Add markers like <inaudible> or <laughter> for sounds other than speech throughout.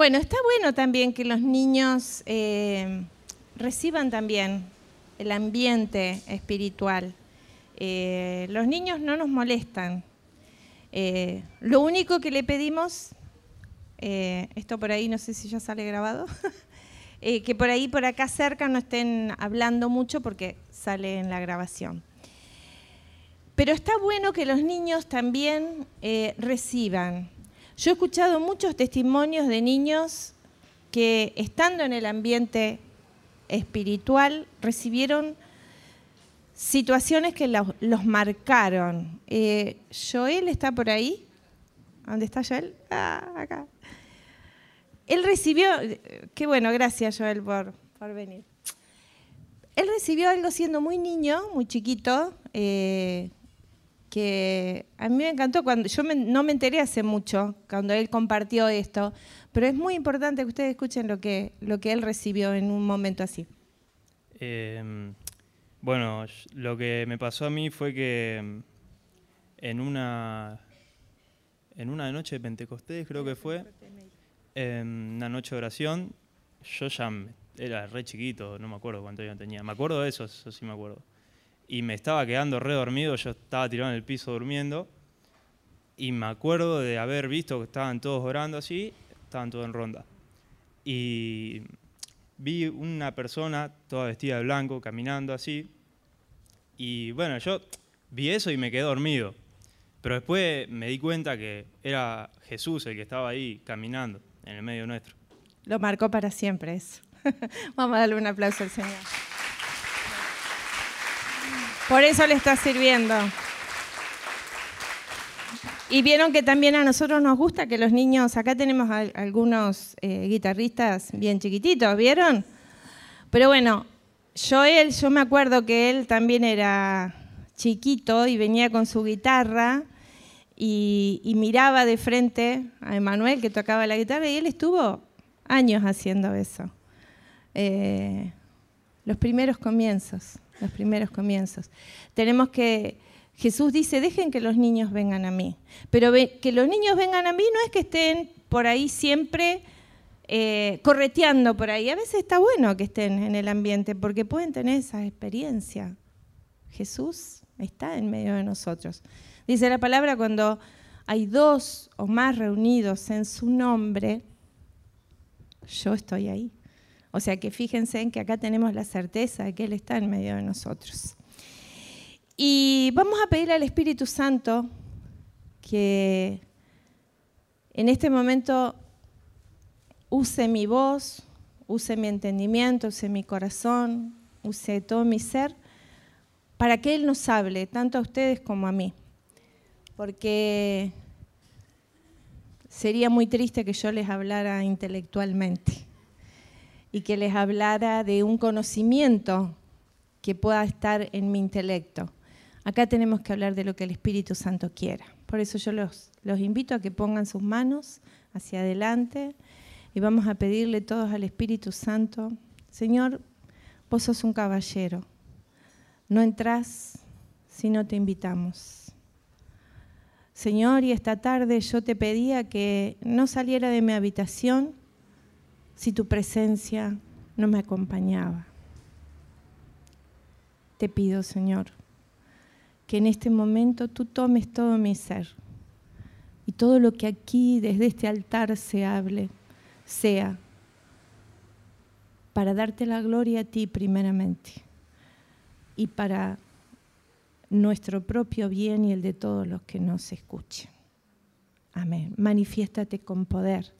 Bueno, está bueno también que los niños eh, reciban también el ambiente espiritual. Eh, los niños no nos molestan. Eh, lo único que le pedimos, esto por ahí no sé si ya sale grabado, <laughs> que por ahí, por acá cerca no estén hablando mucho porque sale en la grabación. Pero está bueno que los niños también reciban yo he escuchado muchos testimonios de niños que estando en el ambiente espiritual recibieron situaciones que los, marcaron. Eh, Joel está por ahí. ¿Dónde está Joel? Ah, acá. Él recibió, qué bueno, gracias Joel por, por venir. Él recibió algo siendo muy niño, muy chiquito, eh, que a mí me encantó cuando yo no me enteré hace mucho cuando él compartió esto, pero es muy importante que ustedes escuchen lo que, lo que él recibió en un momento así. Em, bueno, lo que me pasó a mí fue que em, en una, en una noche de Pentecostés, creo que fue, en una noche de oración, yo ya era re chiquito, no me acuerdo cuánto yo tenía. Me acuerdo de eso, eso sí me acuerdo y me estaba quedando re dormido, yo estaba tirado en el piso durmiendo y me acuerdo de haber visto que estaban todos orando así, estaban todos en ronda. Y vi una persona toda vestida de blanco caminando así y bueno, yo vi eso y me quedé dormido. Pero después me di cuenta que era Jesús el que estaba ahí caminando en el medio nuestro. Lo marcó para siempre eso. <laughs> Vamos a darle un aplauso al Señor. Por eso le está sirviendo. Y vieron que también a nosotros nos gusta que los niños, acá tenemos algunos eh, guitarristas bien chiquititos, ¿vieron? Pero bueno, Joel, yo me acuerdo que él también era chiquito y venía con su guitarra y, miraba de frente a Emanuel que tocaba la guitarra y él estuvo años haciendo eso. Eh, los primeros comienzos los primeros comienzos. Tenemos que, Jesús dice, dejen que los niños vengan a mí. Pero que los niños vengan a mí no es que estén por ahí siempre eh, correteando por ahí. A veces está bueno que estén en el ambiente porque pueden tener esa experiencia. Jesús está en medio de nosotros. Dice la palabra cuando hay dos o más reunidos en su nombre, yo estoy ahí. O sea que fíjense en que acá tenemos la certeza de que Él está en medio de nosotros. Y vamos a pedirle al Espíritu Santo que en este momento use mi voz, use mi entendimiento, use mi corazón, use todo mi ser, para que Él nos hable, tanto a ustedes como a mí. Porque sería muy triste que yo les hablara intelectualmente y que les hablara de un conocimiento que pueda estar en mi intelecto. Acá tenemos que hablar de lo que el Espíritu Santo quiera. Por eso yo los, los invito a que pongan sus manos hacia adelante y vamos a pedirle todos al Espíritu Santo, Señor, vos sos un caballero, no entrás si no te invitamos. Señor, y esta tarde yo te pedía que no saliera de mi habitación si tu presencia no me acompañaba. Te pido, Señor, que en este momento tú tomes todo mi ser y todo lo que aquí desde este altar se hable sea para darte la gloria a ti primeramente y para nuestro propio bien y el de todos los que nos escuchen. Amén. Manifiéstate con poder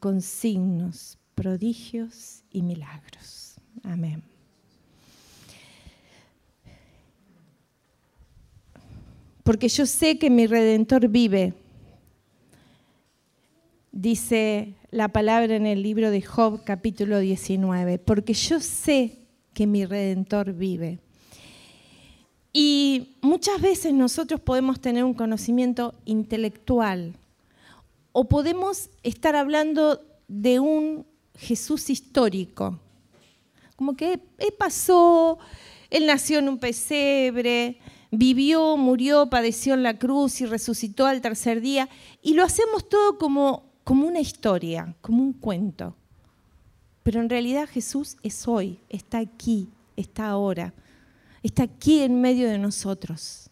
con signos, prodigios y milagros. Amén. Porque yo sé que mi redentor vive, dice la palabra en el libro de Job capítulo 19, porque yo sé que mi redentor vive. Y muchas veces nosotros podemos tener un conocimiento intelectual o podemos estar hablando de un Jesús histórico, como que él pasó, él nació en un pesebre, vivió, murió, padeció en la cruz y resucitó al tercer día, y lo hacemos todo como, como una historia, como un cuento. Pero en realidad Jesús es hoy, está aquí, está ahora, está aquí en medio de nosotros.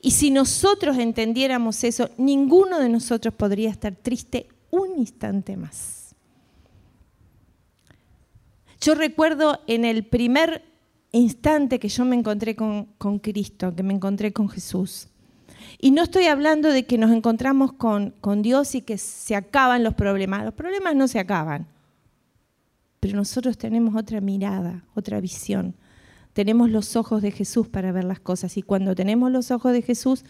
Y si nosotros entendiéramos eso, ninguno de nosotros podría estar triste un instante más. Yo recuerdo en el primer instante que yo me encontré con, Cristo, que me encontré con Jesús. Y no estoy hablando de que nos encontramos con, Dios y que se acaban los problemas. Los problemas no se acaban. Pero nosotros tenemos otra mirada, otra visión. Tenemos los ojos de Jesús para ver las cosas. Y cuando tenemos los ojos de Jesús,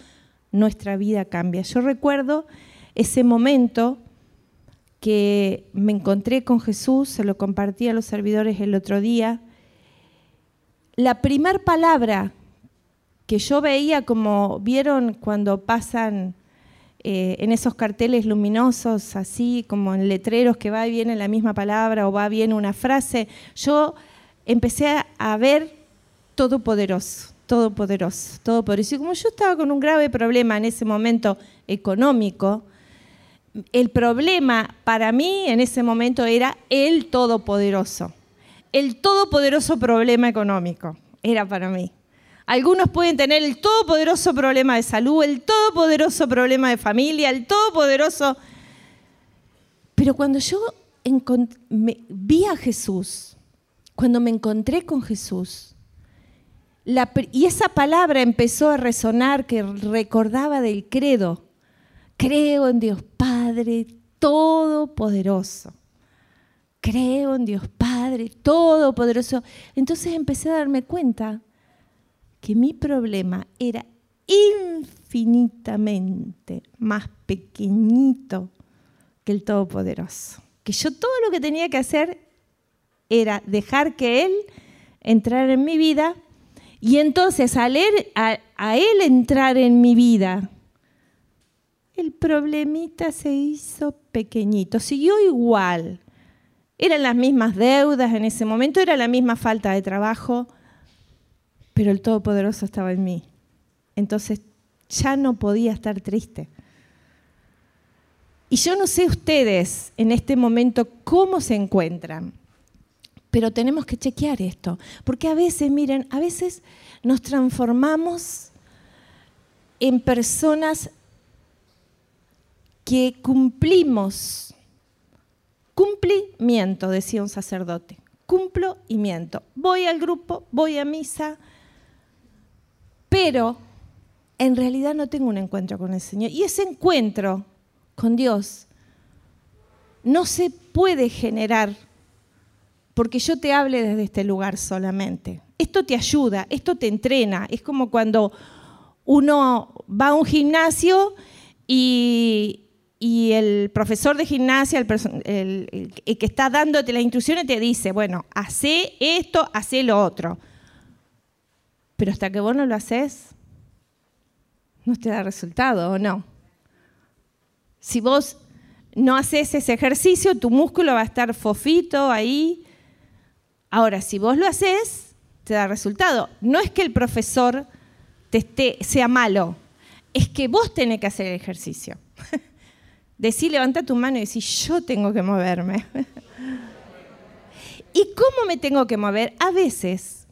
nuestra vida cambia. Yo recuerdo ese momento que me encontré con Jesús, se lo compartí a los servidores el otro día. La primer palabra que yo veía, como vieron cuando pasan eh, en esos carteles luminosos, así como en letreros que va y viene la misma palabra o va bien una frase, yo empecé a ver todopoderoso, todopoderoso, todopoderoso. Y como yo estaba con un grave problema en ese momento económico, el problema para mí en ese momento era el todopoderoso. El todopoderoso problema económico era para mí. Algunos pueden tener el todopoderoso problema de salud, el todopoderoso problema de familia, el todopoderoso... Pero cuando yo vi a Jesús, cuando me encontré con Jesús, y esa palabra empezó a resonar que recordaba del credo, Creo en Dios Padre Todopoderoso. Creo en Dios Padre Todopoderoso. Entonces empecé a darme cuenta que mi problema era infinitamente más pequeñito que el Todopoderoso. Que yo todo lo que tenía que hacer era dejar que Él entrara en mi vida y entonces al él, a, a Él entrar en mi vida el problemita se hizo pequeñito, siguió igual. Eran las mismas deudas en ese momento, era la misma falta de trabajo, pero el Todopoderoso estaba en mí. Entonces ya no podía estar triste. Y yo no sé ustedes en este momento cómo se encuentran, pero tenemos que chequear esto, porque a veces, miren, a veces nos transformamos en personas que cumplimos. Cumplimiento, decía un sacerdote. Cumplo y miento. Voy al grupo, voy a misa, pero en realidad no tengo un encuentro con el Señor. Y ese encuentro con Dios no se puede generar porque yo te hable desde este lugar solamente. Esto te ayuda, esto te entrena. Es como cuando uno va a un gimnasio y, el profesor de gimnasia, el, que está dándote las instrucciones, te dice, bueno, hace esto, hace lo otro. Pero hasta que vos no lo haces, no te da resultado, ¿o no? Si vos no haces ese ejercicio, tu músculo va a estar fofito ahí. Ahora, si vos lo haces, te da resultado. No es que el profesor te esté, sea malo, es que vos tenés que hacer el ejercicio. <laughs> Decí, levanta tu mano y decir, yo tengo que moverme. <laughs> ¿Y cómo me tengo que mover? A veces,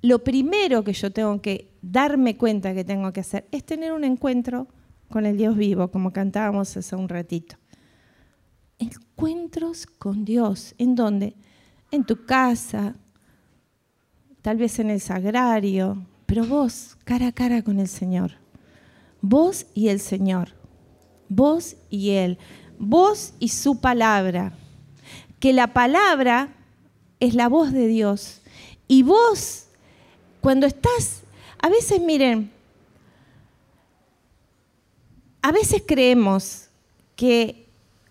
lo primero que yo tengo que darme cuenta que tengo que hacer es tener un encuentro con el Dios vivo, como cantábamos hace un ratito. Encuentros con Dios. ¿En dónde? En tu casa, tal vez en el sagrario, pero vos, cara a cara con el Señor. Vos y el Señor vos y Él, vos y su palabra. Que la palabra es la voz de Dios. Y vos, cuando estás, a veces miren, a veces creemos que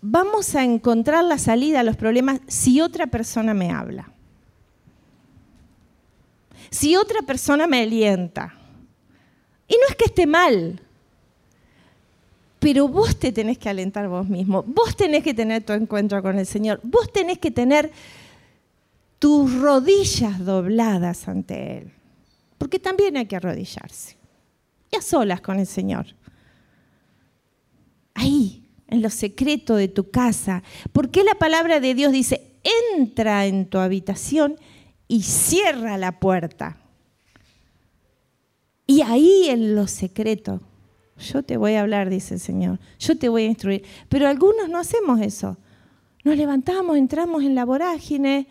vamos a encontrar la salida a los problemas si otra persona me habla. Si otra persona me alienta. Y no es que esté mal, pero vos te tenés que alentar vos mismo, vos tenés que tener tu encuentro con el Señor, vos tenés que tener tus rodillas dobladas ante Él, porque también hay que arrodillarse, y a solas con el Señor. Ahí, en lo secreto de tu casa. ¿Por qué la palabra de Dios dice, entra en tu habitación y cierra la puerta? Y ahí en lo secreto, yo te voy a hablar, dice el Señor, yo te voy a instruir. Pero algunos no hacemos eso. Nos levantamos, entramos en la vorágine,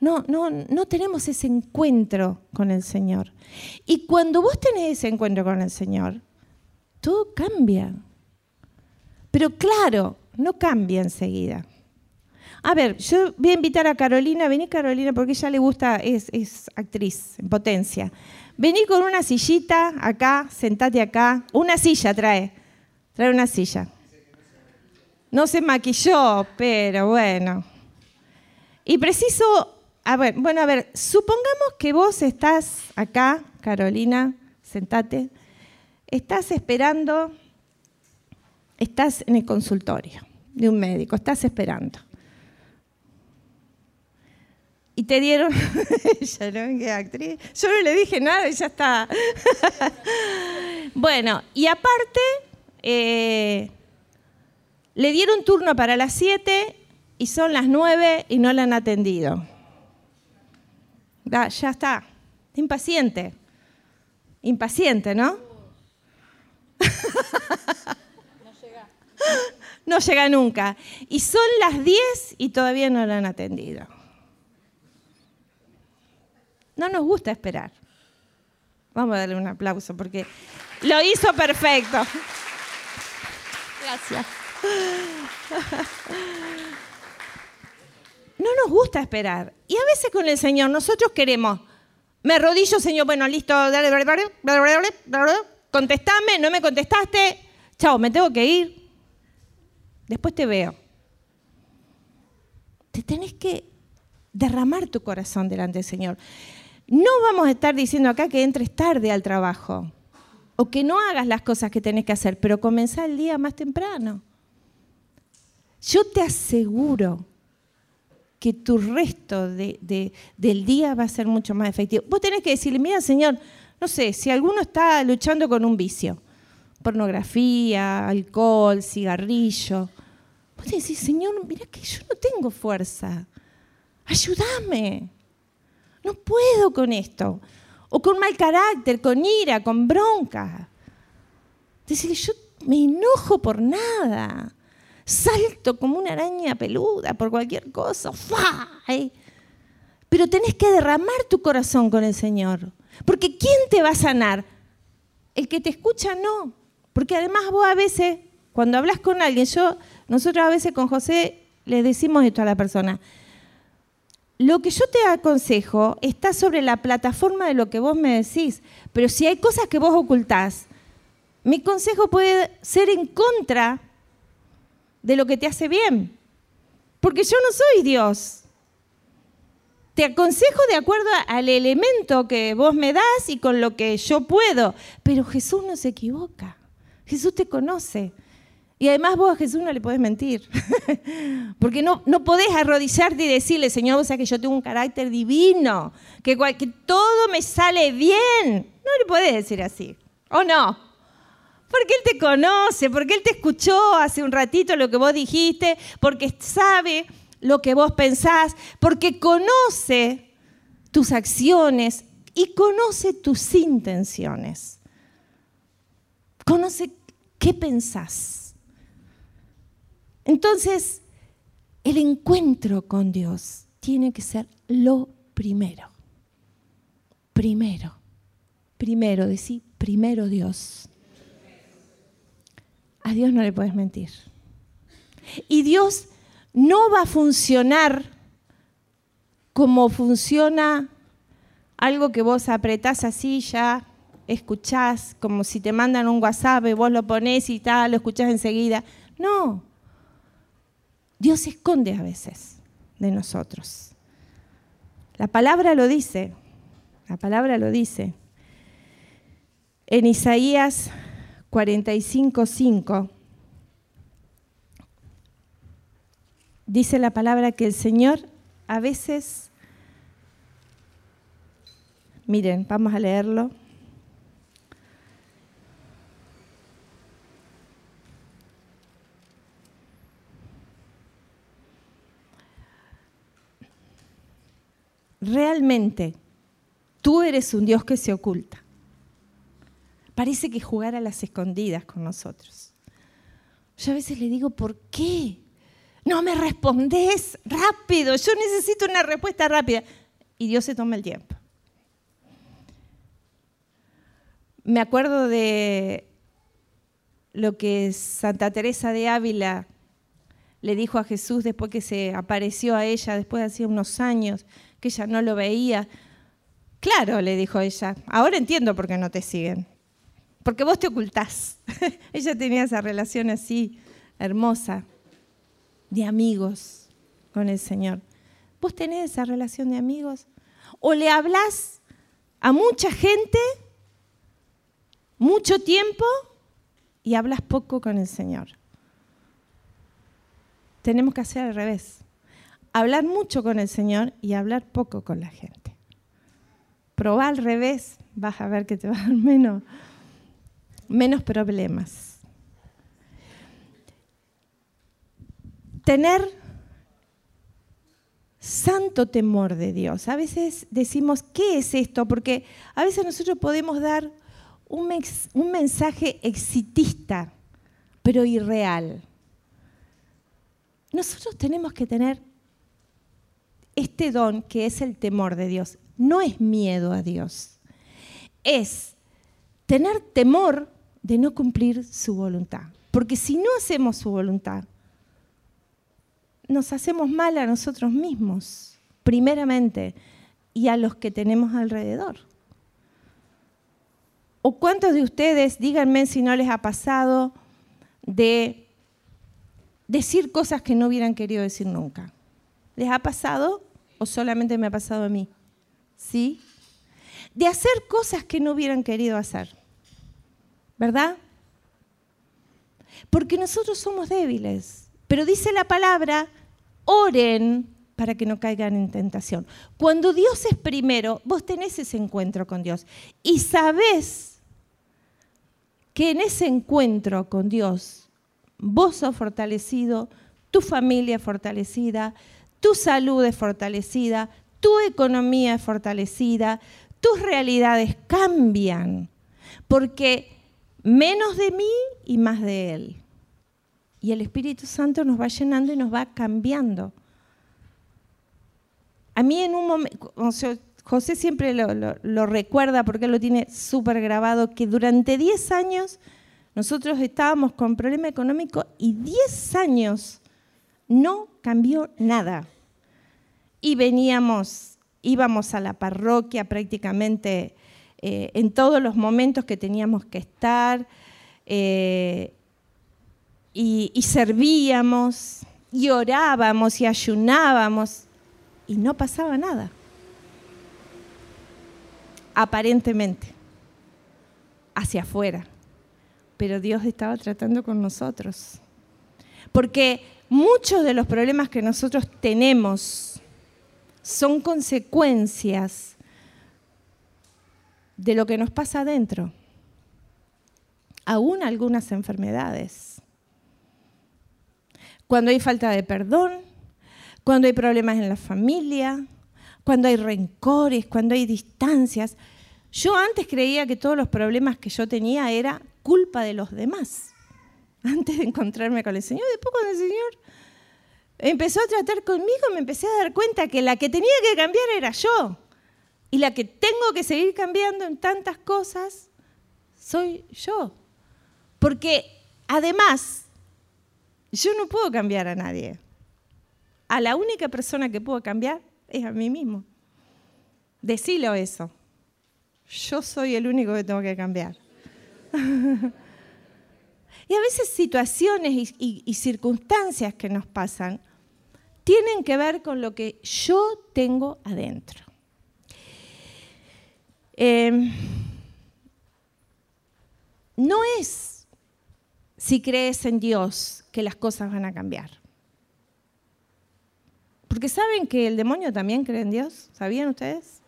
no, no, no tenemos ese encuentro con el Señor. Y cuando vos tenés ese encuentro con el Señor, todo cambia. Pero claro, no cambia enseguida. A ver, yo voy a invitar a Carolina, vení Carolina, porque ella le gusta, es, actriz en potencia. Vení con una sillita acá, sentate acá. Una silla trae. Trae una silla. No se maquilló, pero bueno. Y preciso, bueno, a ver, supongamos que vos estás acá, Carolina, sentate, estás esperando, estás en el consultorio de un médico, estás esperando y te dieron, <laughs> qué actriz, yo no le dije nada y ya está. <laughs> bueno, y aparte, eh, le dieron turno para las 7 y son las 9 y no la han atendido. ya está, impaciente, impaciente, ¿no? <laughs> no llega. Nunca. Y son las 10 y todavía no la han atendido. No nos gusta esperar. Vamos a darle un aplauso porque lo hizo perfecto. Gracias. No nos gusta esperar. Y a veces con el Señor nosotros queremos, me arrodillo, Señor, bueno, listo, dale, contestame, no me contestaste, chao, me tengo que ir. Después te veo. Te tenés que derramar tu corazón delante del Señor. No vamos a estar diciendo acá que entres tarde al trabajo o que no hagas las cosas que tenés que hacer, pero comenzá el día más temprano. Yo te aseguro que tu resto del día va a ser mucho más efectivo. Vos tenés que decirle, mira, Señor, no sé, si alguno está luchando con un vicio, pornografía, alcohol, cigarrillo, vos que decir, Señor, mira que yo no tengo fuerza, ayúdame. No puedo con esto. O con mal carácter, con ira, con bronca. Decirle, yo me enojo por nada. Salto como una araña peluda por cualquier cosa. Pero tenés que derramar tu corazón con el Señor. Porque ¿quién te va a sanar? El que te escucha no. Porque además vos a veces, cuando hablas con alguien, yo, nosotros a veces con José le decimos esto a la persona. Lo que yo te aconsejo está sobre la plataforma de lo que vos me decís, pero si hay cosas que vos ocultás, mi consejo puede ser en contra de lo que te hace bien, porque yo no soy Dios. Te aconsejo de acuerdo al elemento que vos me das y con lo que yo puedo, pero Jesús no se equivoca, Jesús te conoce. Y además vos a Jesús no le podés mentir, <laughs> porque no, no podés arrodillarte y decirle, Señor, vos que yo tengo un carácter divino, que, que todo me sale bien. No le podés decir así, ¿o no? Porque Él te conoce, porque Él te escuchó hace un ratito lo que vos dijiste, porque sabe lo que vos pensás, porque conoce tus acciones y conoce tus intenciones. Conoce qué pensás. Entonces, el encuentro con Dios tiene que ser lo primero. Primero. Primero, decir primero Dios. A Dios no le puedes mentir. Y Dios no va a funcionar como funciona algo que vos apretás así ya, escuchás, como si te mandan un WhatsApp y vos lo ponés y tal, lo escuchás enseguida. No, Dios se esconde a veces de nosotros. La palabra lo dice, la palabra lo dice. En Isaías 45, dice la palabra que el Señor a veces, miren, vamos a leerlo. Tú eres un Dios que se oculta. Parece que jugar a las escondidas con nosotros. Yo a veces le digo, ¿por qué? No me respondes rápido, yo necesito una respuesta rápida. Y Dios se toma el tiempo. Me acuerdo de lo que Santa Teresa de Ávila le dijo a Jesús después que se apareció a ella, después de hacía unos años, que ella no lo veía. Claro, le dijo ella, ahora entiendo por qué no te siguen. Porque vos te ocultás. <laughs> ella tenía esa relación así, hermosa, de amigos con el Señor. ¿Vos tenés esa relación de amigos? ¿O le hablas a mucha gente mucho tiempo y hablas poco con el Señor? tenemos que hacer al revés. Hablar mucho con el Señor y hablar poco con la gente. Probar al revés, vas a ver que te va a dar menos, menos problemas. Tener santo temor de Dios. A veces decimos, ¿qué es esto? Porque a veces nosotros podemos dar un, un mensaje exitista, pero irreal. Nosotros tenemos que tener este don que es el temor de Dios. No es miedo a Dios, es tener temor de no cumplir su voluntad. Porque si no hacemos su voluntad, nos hacemos mal a nosotros mismos, primeramente, y a los que tenemos alrededor. ¿O cuántos de ustedes, díganme si no les ha pasado, de decir cosas que no hubieran querido decir nunca. ¿Les ha pasado o solamente me ha pasado a mí? ¿Sí? De hacer cosas que no hubieran querido hacer. ¿Verdad? Porque nosotros somos débiles. Pero dice la palabra, oren para que no caigan en tentación. Cuando Dios es primero, vos tenés ese encuentro con Dios y sabés que en ese encuentro con Dios vos sos fortalecido, tu familia fortalecida, tu salud es fortalecida, tu economía es fortalecida, tus realidades cambian, porque menos de mí y más de Él. Y el Espíritu Santo nos va llenando y nos va cambiando. A mí en un momento, José siempre lo, recuerda porque él lo tiene súper grabado, que durante 10 años nosotros estábamos con problema económico y 10 años no cambió nada. Y veníamos, íbamos a la parroquia prácticamente eh, en todos los momentos que teníamos que estar eh, y, y servíamos y orábamos y ayunábamos y no pasaba nada. Aparentemente, hacia afuera pero Dios estaba tratando con nosotros. Porque muchos de los problemas que nosotros tenemos son consecuencias de lo que nos pasa adentro. Aún algunas enfermedades. Cuando hay falta de perdón, cuando hay problemas en la familia, cuando hay rencores, cuando hay distancias. Yo antes creía que todos los problemas que yo tenía era culpa de los demás. Antes de encontrarme con el Señor, después cuando el Señor empezó a tratar conmigo, me empecé a dar cuenta que la que tenía que cambiar era yo. Y la que tengo que seguir cambiando en tantas cosas soy yo. Porque además, yo no puedo cambiar a nadie. A la única persona que puedo cambiar es a mí mismo. Decilo eso. Yo soy el único que tengo que cambiar. <laughs> y a veces situaciones y, circunstancias que nos pasan tienen que ver con lo que yo tengo adentro. Em, no es si crees en Dios que las cosas van a cambiar. Porque saben que el demonio también cree en Dios. ¿Sabían ustedes?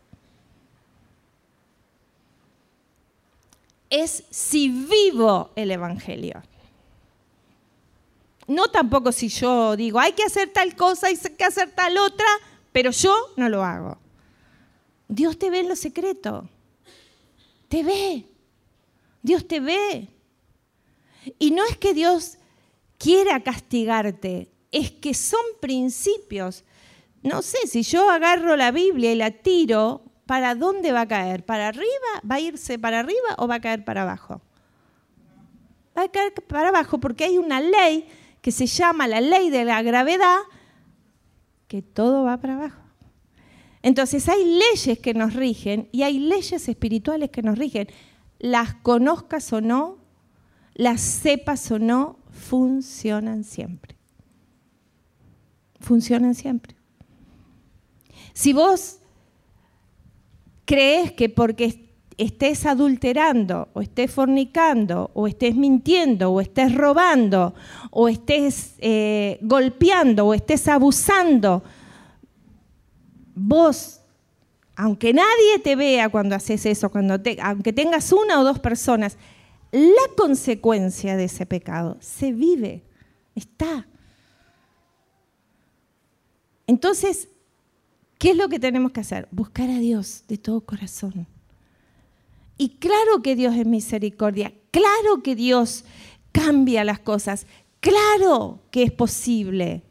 es si vivo el Evangelio. No tampoco si yo digo, hay que hacer tal cosa, hay que hacer tal otra, pero yo no lo hago. Dios te ve en lo secreto. Te ve. Dios te ve. Y no es que Dios quiera castigarte, es que son principios. No sé, si yo agarro la Biblia y la tiro, ¿para dónde va a caer? ¿Para arriba? ¿Va a irse para arriba o va a caer para abajo? Va a caer para abajo porque hay una ley que se llama la ley de la gravedad, que todo va para abajo. Entonces hay leyes que nos rigen y hay leyes espirituales que nos rigen. Las conozcas o no, las sepas o no, funcionan siempre. Funcionan siempre. Si vos crees que porque estés adulterando o estés fornicando o estés mintiendo o estés robando o estés eh, golpeando o estés abusando, vos, aunque nadie te vea cuando haces eso, cuando aunque tengas una o dos personas, la consecuencia de ese pecado se vive, está. Entonces, ¿qué es lo que tenemos que hacer? Buscar a Dios de todo corazón. Y claro que Dios es misericordia, claro que Dios cambia las cosas, claro que es posible,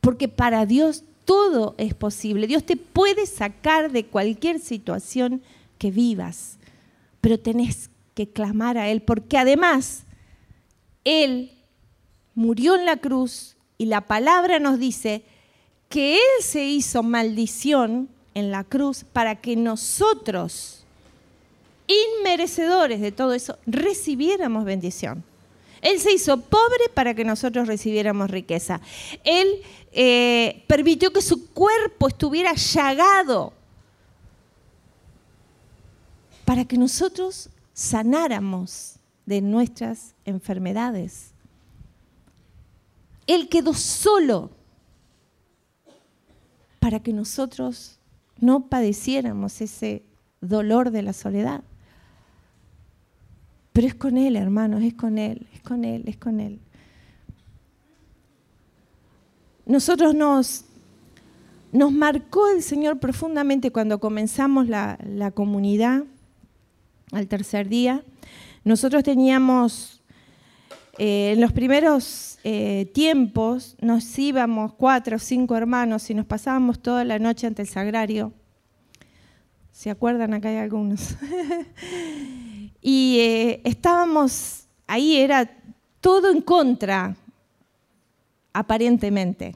porque para Dios todo es posible. Dios te puede sacar de cualquier situación que vivas, pero tenés que clamar a Él, porque además Él murió en la cruz y la palabra nos dice que Él se hizo maldición en la cruz para que nosotros, inmerecedores de todo eso, recibiéramos bendición. Él se hizo pobre para que nosotros recibiéramos riqueza. Él eh, permitió que su cuerpo estuviera llagado para que nosotros sanáramos de nuestras enfermedades. Él quedó solo para que nosotros no padeciéramos ese dolor de la soledad. Pero es con Él, hermanos, es con Él, es con Él, es con Él. Nosotros nos, nos marcó el Señor profundamente cuando comenzamos la, la comunidad al tercer día. Nosotros teníamos, eh, en los primeros eh, tiempos, nos íbamos cuatro o cinco hermanos y nos pasábamos toda la noche ante el sagrario. ¿Se acuerdan? Acá hay algunos. <laughs> y estábamos, ahí era todo en contra, aparentemente,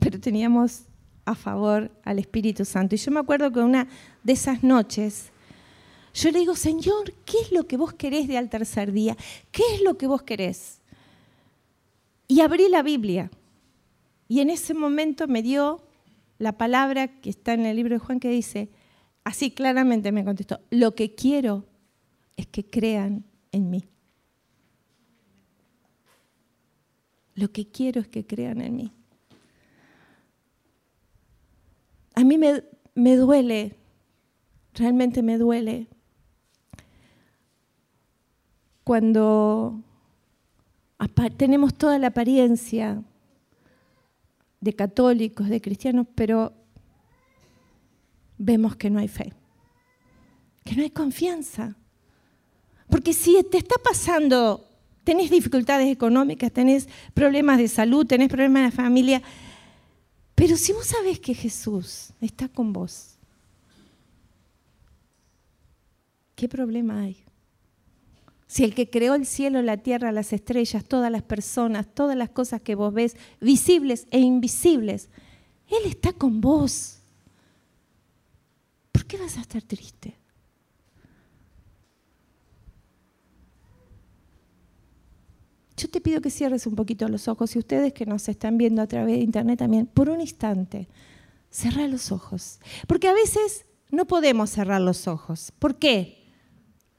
pero teníamos a favor al Espíritu Santo. Y yo me acuerdo que una de esas noches, yo le digo, Señor, ¿qué es lo que vos querés de al tercer día? ¿Qué es lo que vos querés? Y abrí la Biblia. Y en ese momento me dio la palabra que está en el libro de Juan que dice, así claramente me contestó, lo que quiero es que crean en mí. Lo que quiero es que crean en mí. A mí me, me duele, realmente me duele cuando tenemos toda la apariencia de católicos, de cristianos, pero vemos que no hay fe, que no hay confianza. Porque si te está pasando, tenés dificultades económicas, tenés problemas de salud, tenés problemas de familia, pero si vos sabés que Jesús está con vos, ¿qué problema hay? Si el que creó el cielo, la tierra, las estrellas, todas las personas, todas las cosas que vos ves, visibles e invisibles, Él está con vos. ¿Por qué vas a estar triste? Yo te pido que cierres un poquito los ojos y ustedes que nos están viendo a través de internet también, por un instante, cerra los ojos. Porque a veces no podemos cerrar los ojos. ¿Por qué?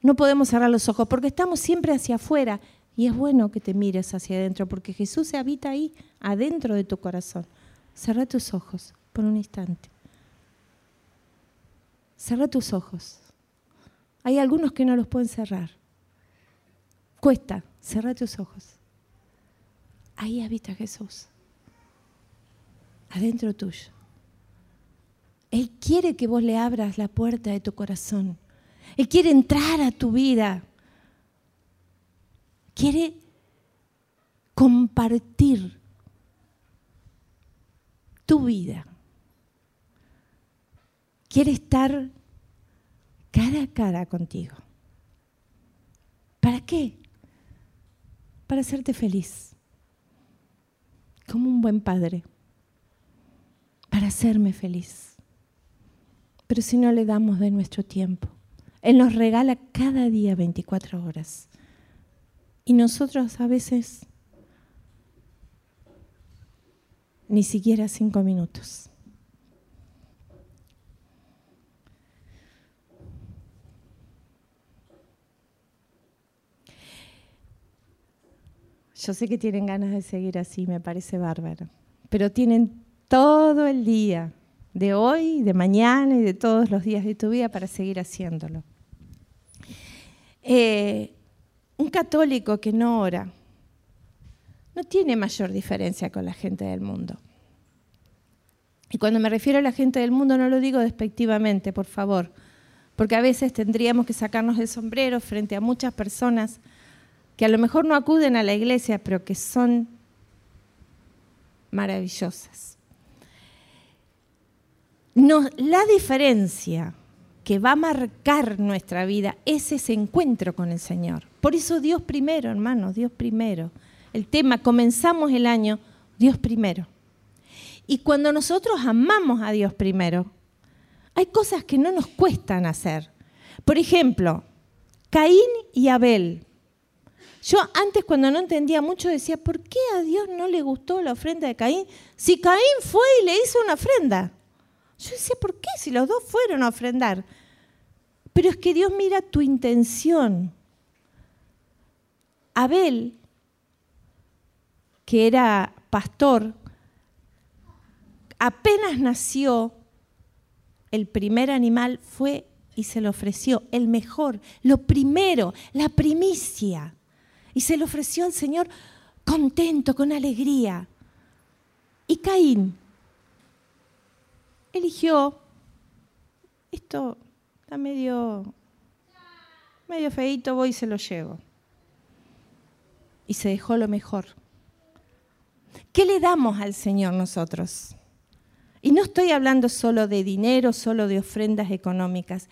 No podemos cerrar los ojos porque estamos siempre hacia afuera y es bueno que te mires hacia adentro porque Jesús se habita ahí, adentro de tu corazón. Cerra tus ojos por un instante. Cerra tus ojos. Hay algunos que no los pueden cerrar. Cuesta, cerra tus ojos. Ahí habita Jesús. Adentro tuyo. Él quiere que vos le abras la puerta de tu corazón. Él quiere entrar a tu vida. Quiere compartir tu vida. Quiere estar cara a cara contigo. ¿Para qué? Para hacerte feliz, como un buen padre, para hacerme feliz. Pero si no le damos de nuestro tiempo, Él nos regala cada día 24 horas. Y nosotros a veces ni siquiera cinco minutos. Yo sé que tienen ganas de seguir así, me parece bárbaro, pero tienen todo el día, de hoy, de mañana y de todos los días de tu vida para seguir haciéndolo. Eh, un católico que no ora no tiene mayor diferencia con la gente del mundo. Y cuando me refiero a la gente del mundo no lo digo despectivamente, por favor, porque a veces tendríamos que sacarnos el sombrero frente a muchas personas que a lo mejor no acuden a la iglesia, pero que son maravillosas. la diferencia que va a marcar nuestra vida es ese encuentro con el Señor. Por eso Dios primero, hermanos, Dios primero. El tema, comenzamos el año, Dios primero. Y cuando nosotros amamos a Dios primero, hay cosas que no nos cuestan hacer. Por ejemplo, Caín y Abel. Yo antes cuando no entendía mucho decía, ¿por qué a Dios no le gustó la ofrenda de Caín? Si Caín fue y le hizo una ofrenda. Yo decía, ¿por qué? Si los dos fueron a ofrendar. Pero es que Dios mira tu intención. Abel, que era pastor, apenas nació, el primer animal fue y se le ofreció, el mejor, lo primero, la primicia y se lo ofreció al Señor contento, con alegría. Y Caín eligió, esto está medio, medio feito, voy y se lo llevo. Y se dejó lo mejor. ¿Qué le damos al Señor nosotros? Y no estoy hablando solo de dinero, solo de ofrendas económicas.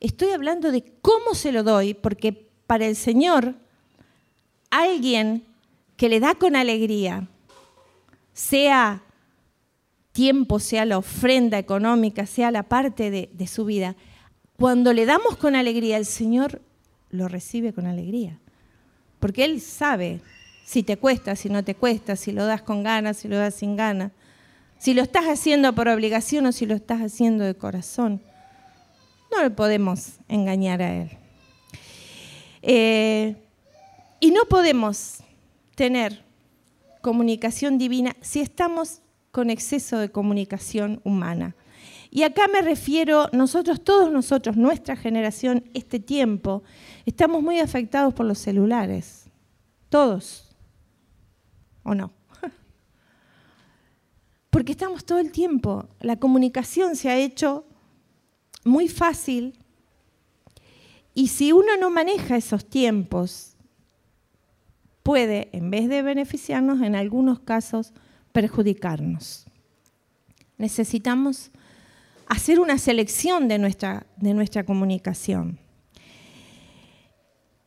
Estoy hablando de cómo se lo doy, porque para el Señor alguien que le da con alegría, sea tiempo, sea la ofrenda económica, sea la parte de, su vida, cuando le damos con alegría, el Señor lo recibe con alegría. Porque Él sabe si te cuesta, si no te cuesta, si lo das con ganas, si lo das sin ganas, si lo estás haciendo por obligación o si lo estás haciendo de corazón. No le podemos engañar a Él. Eh, y no podemos tener comunicación divina si estamos con exceso de comunicación humana. Y acá me refiero, nosotros, todos nosotros, nuestra generación, este tiempo, estamos muy afectados por los celulares. Todos. ¿O no? <laughs> Porque estamos todo el tiempo. La comunicación se ha hecho muy fácil. Y si uno no maneja esos tiempos, puede, en vez de beneficiarnos, en algunos casos perjudicarnos. Necesitamos hacer una selección de nuestra, de nuestra comunicación.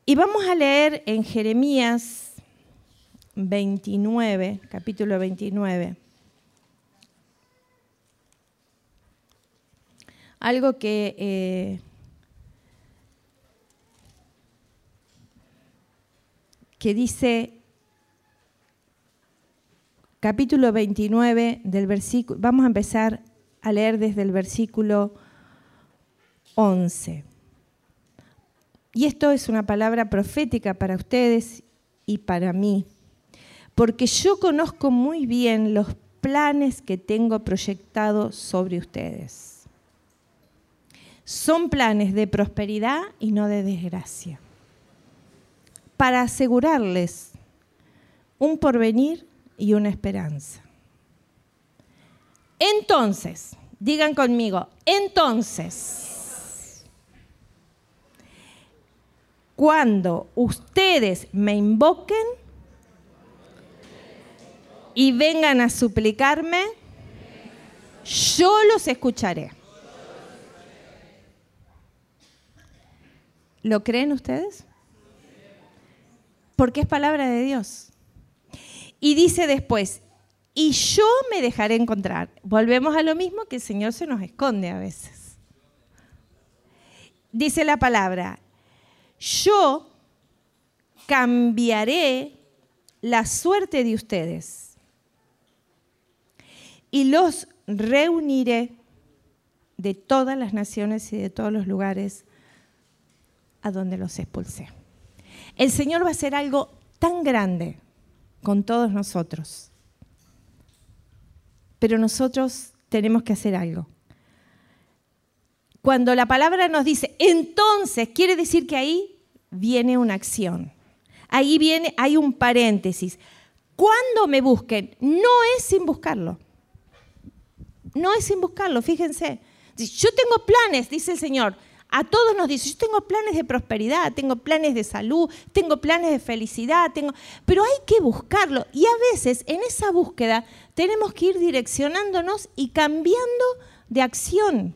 Y vamos a leer en Jeremías 29, capítulo 29, algo que eh, que dice capítulo 29 del versículo, vamos a empezar a leer desde el versículo 11. Y esto es una palabra profética para ustedes y para mí, porque yo conozco muy bien los planes que tengo proyectados sobre ustedes. Son planes de prosperidad y no de desgracia para asegurarles un porvenir y una esperanza. Entonces, Digan conmigo, entonces, cuando ustedes me invoquen y vengan a suplicarme, yo los escucharé. ¿Lo creen ustedes? Porque es palabra de Dios. Y dice después, y yo me dejaré encontrar. Volvemos a lo mismo que el Señor se nos esconde a veces. Dice la palabra, yo cambiaré la suerte de ustedes y los reuniré de todas las naciones y de todos los lugares a donde los expulsé. El Señor va a hacer algo tan grande con todos nosotros. Pero nosotros tenemos que hacer algo. Cuando la palabra nos dice, entonces, quiere decir que ahí viene una acción. Ahí viene, hay un paréntesis. Cuando me busquen, no es sin buscarlo. No es sin buscarlo, fíjense. Yo tengo planes, dice el Señor. A todos nos dice, yo tengo planes de prosperidad, tengo planes de salud, tengo planes de felicidad, tengo... pero hay que buscarlo. Y a veces en esa búsqueda tenemos que ir direccionándonos y cambiando de acción.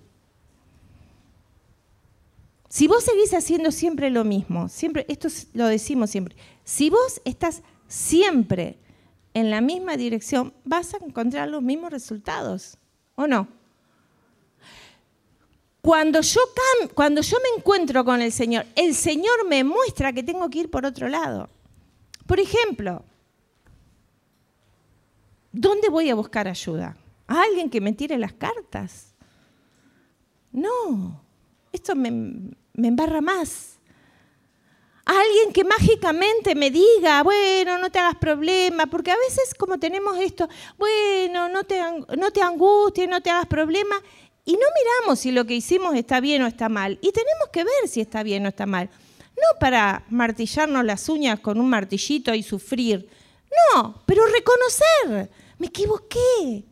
Si vos seguís haciendo siempre lo mismo, siempre, esto lo decimos siempre, si vos estás siempre en la misma dirección, vas a encontrar los mismos resultados, ¿o no? Cuando yo, cuando yo me encuentro con el Señor, el Señor me muestra que tengo que ir por otro lado. Por ejemplo, ¿dónde voy a buscar ayuda? ¿A alguien que me tire las cartas? No, esto me, me embarra más. A alguien que mágicamente me diga, bueno, no te hagas problema, porque a veces como tenemos esto, bueno, no te, no te angusties, no te hagas problema, y no miramos si lo que hicimos está bien o está mal. Y tenemos que ver si está bien o está mal. No para martillarnos las uñas con un martillito y sufrir. No, pero reconocer. Me equivoqué.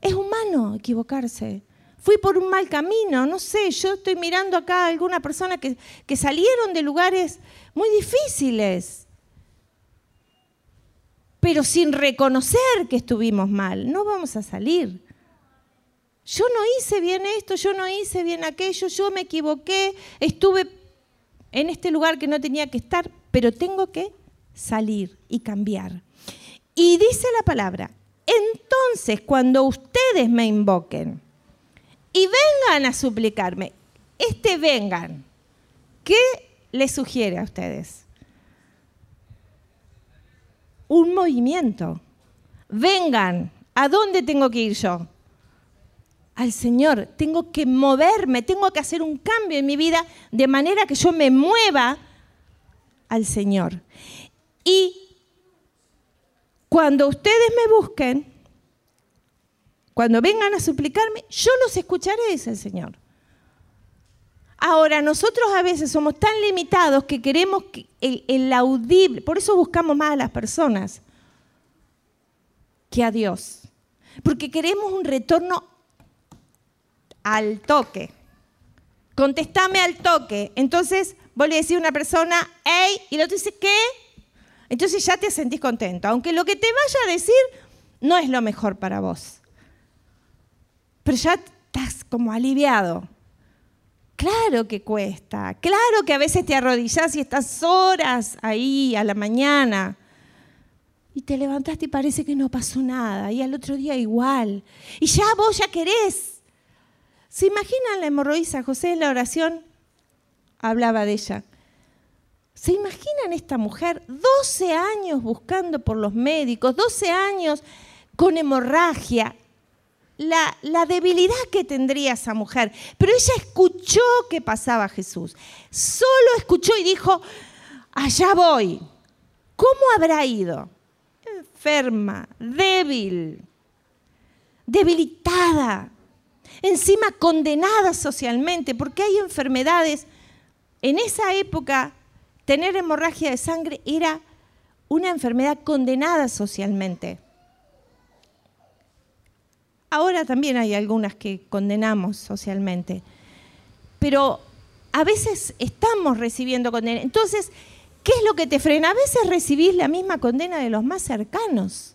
Es humano equivocarse. Fui por un mal camino, no sé, yo estoy mirando acá a alguna persona que, que salieron de lugares muy difíciles, pero sin reconocer que estuvimos mal, no vamos a salir. Yo no hice bien esto, yo no hice bien aquello, yo me equivoqué, estuve en este lugar que no tenía que estar, pero tengo que salir y cambiar. Y dice la palabra, entonces cuando ustedes me invoquen y vengan a suplicarme, este vengan, ¿qué les sugiere a ustedes? Un movimiento. Vengan, ¿a dónde tengo que ir yo? Al Señor, tengo que moverme, tengo que hacer un cambio en mi vida de manera que yo me mueva al Señor. Y cuando ustedes me busquen, cuando vengan a suplicarme, yo los escucharé, dice el Señor. Ahora, nosotros a veces somos tan limitados que queremos el, el audible, por eso buscamos más a las personas que a Dios, porque queremos un retorno al toque. Contestame al toque. Entonces vos le decís a una persona, hey, y el otro dice, ¿qué? Entonces ya te sentís contento. Aunque lo que te vaya a decir no es lo mejor para vos. Pero ya estás como aliviado. Claro que cuesta, claro que a veces te arrodillás y estás horas ahí a la mañana y te levantaste y parece que no pasó nada y al otro día igual. Y ya vos ya querés ¿Se imaginan la hemorroísa? José en la oración hablaba de ella. ¿Se imaginan esta mujer 12 años buscando por los médicos, 12 años con hemorragia? La, la, debilidad que tendría esa mujer. Pero ella escuchó que pasaba Jesús. Solo escuchó y dijo, allá voy. ¿Cómo habrá ido? Enferma, débil, debilitada, encima condenada socialmente, porque hay enfermedades. En esa época, tener hemorragia de sangre era una enfermedad condenada socialmente. ahora también hay algunas que condenamos socialmente, pero a veces estamos recibiendo condena. Entonces, ¿qué es lo que te frena? A veces recibís la misma condena de los más cercanos.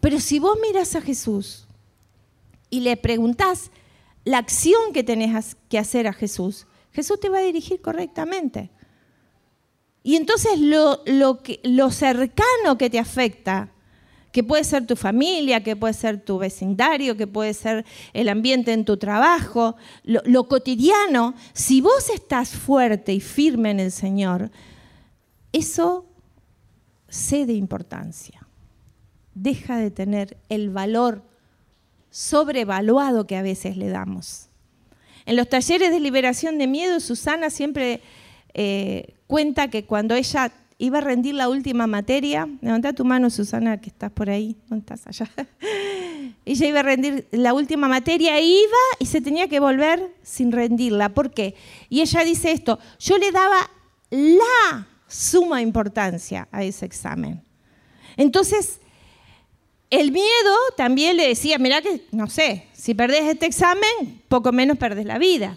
Pero si vos miras a Jesús y le preguntás la acción que tenés que hacer a Jesús, Jesús te va a dirigir correctamente. Y entonces lo, lo cercano que te afecta, que puede ser tu familia, que puede ser tu vecindario, que puede ser el ambiente en tu trabajo, lo, cotidiano, si vos estás fuerte y firme en el Señor, eso cede importancia, deja de tener el valor sobrevaluado que a veces le damos. En los talleres de liberación de miedo, Susana siempre eh, cuenta que cuando ella iba a rendir la última materia, levanta tu mano Susana, que estás por ahí, ¿dónde estás allá? <laughs> ella iba a rendir la última materia, iba y se tenía que volver sin rendirla. ¿Por qué? Y ella dice esto, yo le daba la suma importancia a ese examen. Entonces, el miedo también le decía, mira que, no sé, si perdés este examen, poco menos perdés la vida.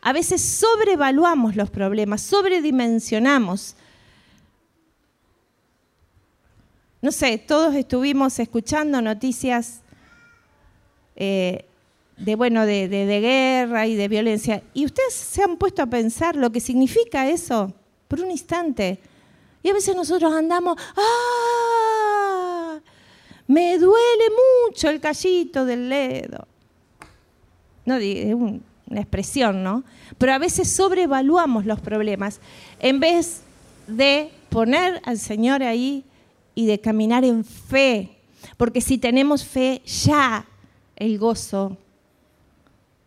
A veces sobrevaluamos los problemas, sobredimensionamos no sé, todos estuvimos escuchando noticias eh, de, bueno, de, guerra y de violencia. ¿Y ustedes se han puesto a pensar lo que significa eso por un instante? Y a veces nosotros andamos, ¡ah! Me duele mucho el callito del dedo. No, es una expresión, ¿no? Pero a veces sobrevaluamos los problemas en vez de poner al Señor ahí y de caminar en fe. Porque si tenemos fe, ya el gozo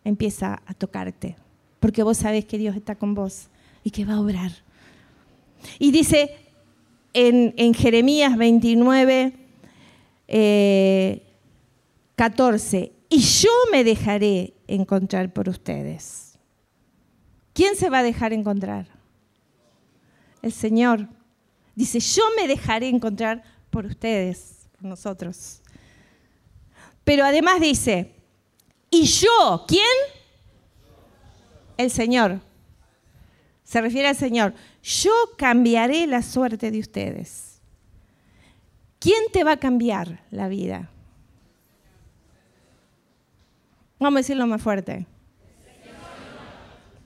empieza a tocarte. Porque vos sabés que Dios está con vos y que va a obrar. Y dice en, Jeremías 29, 14, eh, y yo me dejaré encontrar por ustedes. ¿Quién se va a dejar encontrar? El Señor. Dice, yo me dejaré encontrar por ustedes, por nosotros. Pero además dice, y yo, ¿quién? El Señor. Se refiere al Señor. Yo cambiaré la suerte de ustedes. ¿Quién te va a cambiar la vida? Vamos a decirlo más fuerte.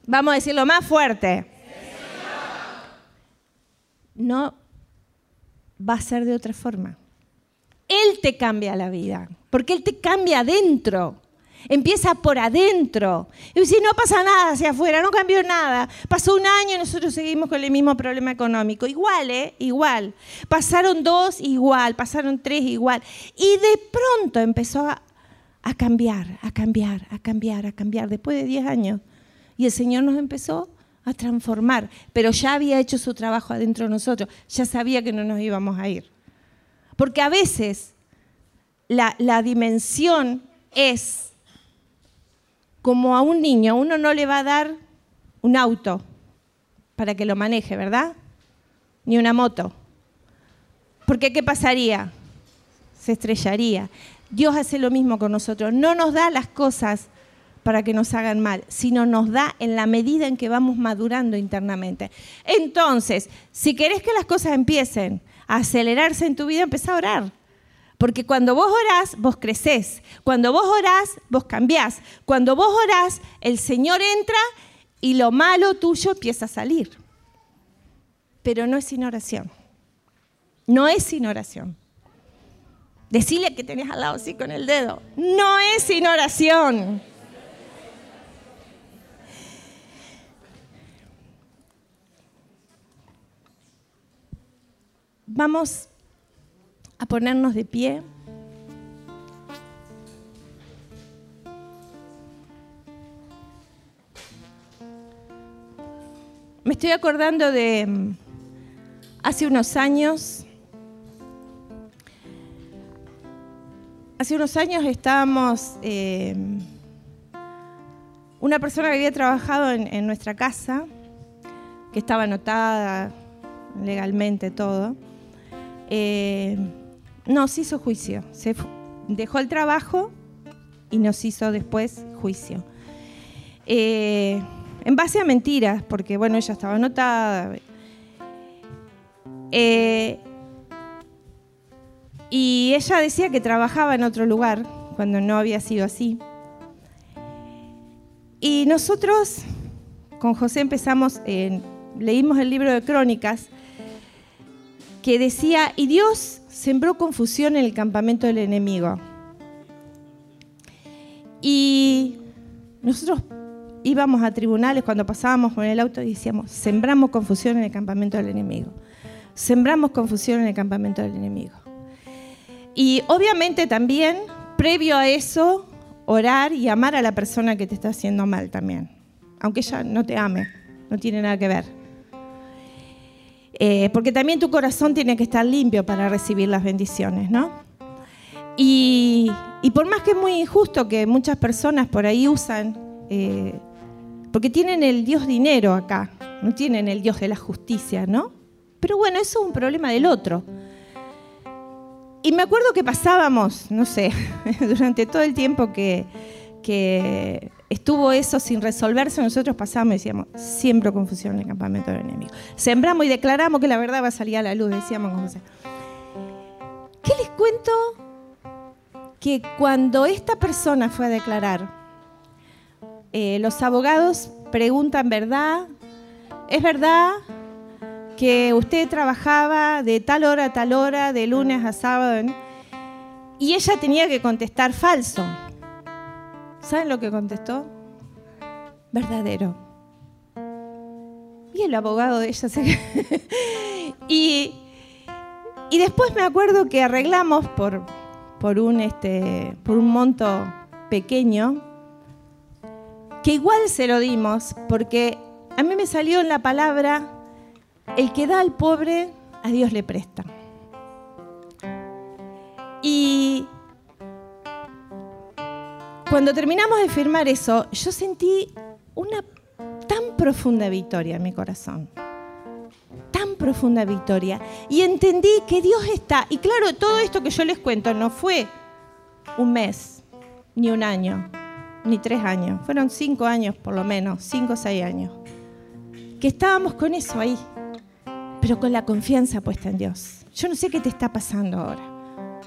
Vamos a decirlo más fuerte. No va a ser de otra forma. Él te cambia la vida, porque Él te cambia adentro. Empieza por adentro. Y si no pasa nada hacia afuera, no cambió nada. Pasó un año y nosotros seguimos con el mismo problema económico. Igual, ¿eh? Igual. Pasaron dos, igual. Pasaron tres, igual. Y de pronto empezó a, a cambiar, a cambiar, a cambiar, a cambiar. Después de diez años. Y el Señor nos empezó a transformar, pero ya había hecho su trabajo adentro de nosotros, ya sabía que no nos íbamos a ir. Porque a veces la, la dimensión es como a un niño, uno no le va a dar un auto para que lo maneje, ¿verdad? Ni una moto. Porque ¿qué pasaría? Se estrellaría. Dios hace lo mismo con nosotros. No nos da las cosas para que nos hagan mal, sino nos da en la medida en que vamos madurando internamente. Entonces, si querés que las cosas empiecen a acelerarse en tu vida, empieza a orar. Porque cuando vos orás, vos crecés. Cuando vos orás, vos cambiás. Cuando vos orás, el Señor entra y lo malo tuyo empieza a salir. Pero no es sin oración. No es sin oración. Decile que tenés al lado así con el dedo. No es sin oración. Vamos a ponernos de pie. Me estoy acordando de mm, hace unos años. Hace unos años estábamos, eh, una persona que había trabajado en, nuestra casa, que estaba anotada legalmente todo, eh, no, se hizo juicio. dejó el trabajo y nos hizo después juicio. Eh, en base a mentiras, porque bueno, ella estaba anotada. Eh, y ella decía que trabajaba en otro lugar, cuando no había sido así. Y nosotros con José empezamos, leímos el libro de Crónicas, que decía, y Dios sembró confusión en el campamento del enemigo. Y nosotros íbamos a tribunales cuando pasábamos con el auto y decíamos, sembramos confusión en el campamento del enemigo. Sembramos confusión en el campamento del enemigo. Y obviamente también, previo a eso, orar y amar a la persona que te está haciendo mal también. Aunque ella no te ame, no tiene nada que ver. Eh, porque también tu corazón tiene que estar limpio para recibir las bendiciones, ¿no? Y, por más que es muy injusto que muchas personas por ahí usan, eh, porque tienen el Dios dinero acá, no tienen el Dios de la justicia, ¿no? Pero bueno, eso es un problema del otro. Y me acuerdo que pasábamos, no sé, <laughs> durante todo el tiempo que, estuvo eso sin resolverse, nosotros pasábamos y decíamos, siempre confusión en el campamento del enemigo. Sembramos y declaramos que la verdad va a salir a la luz, decíamos como sea. ¿Qué les cuento? Que cuando esta persona fue a declarar, eh, los abogados preguntan, ¿verdad? ¿Es verdad? que usted trabajaba de tal hora a tal hora, de lunes a sábado, y ella tenía que contestar falso. ¿Saben lo que contestó? Verdadero. Y el abogado de ella se... <laughs> y, y después me acuerdo que arreglamos por, por, un, este, por un monto pequeño, que igual se lo dimos, porque a mí me salió en la palabra el que da al pobre, a Dios le presta. Y cuando terminamos de firmar eso, yo sentí una tan profunda victoria en mi corazón. Tan profunda victoria. Y entendí que Dios está. Y claro, todo esto que yo les cuento no fue un mes, ni un año, ni tres años. Fueron cinco años por lo menos, cinco o seis años. Que estábamos con eso ahí pero con la confianza puesta en Dios. Yo no sé qué te está pasando ahora,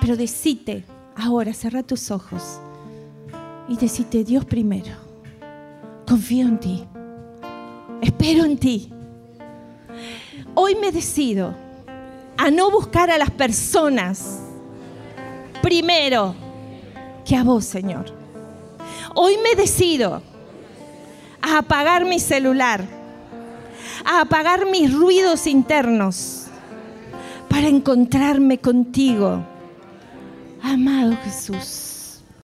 pero decite ahora, cerra tus ojos y decite, Dios primero, confío en ti, espero en ti. Hoy me decido a no buscar a las personas primero que a vos, Señor. Hoy me decido a apagar mi celular a apagar mis ruidos internos para encontrarme contigo. Amado Jesús.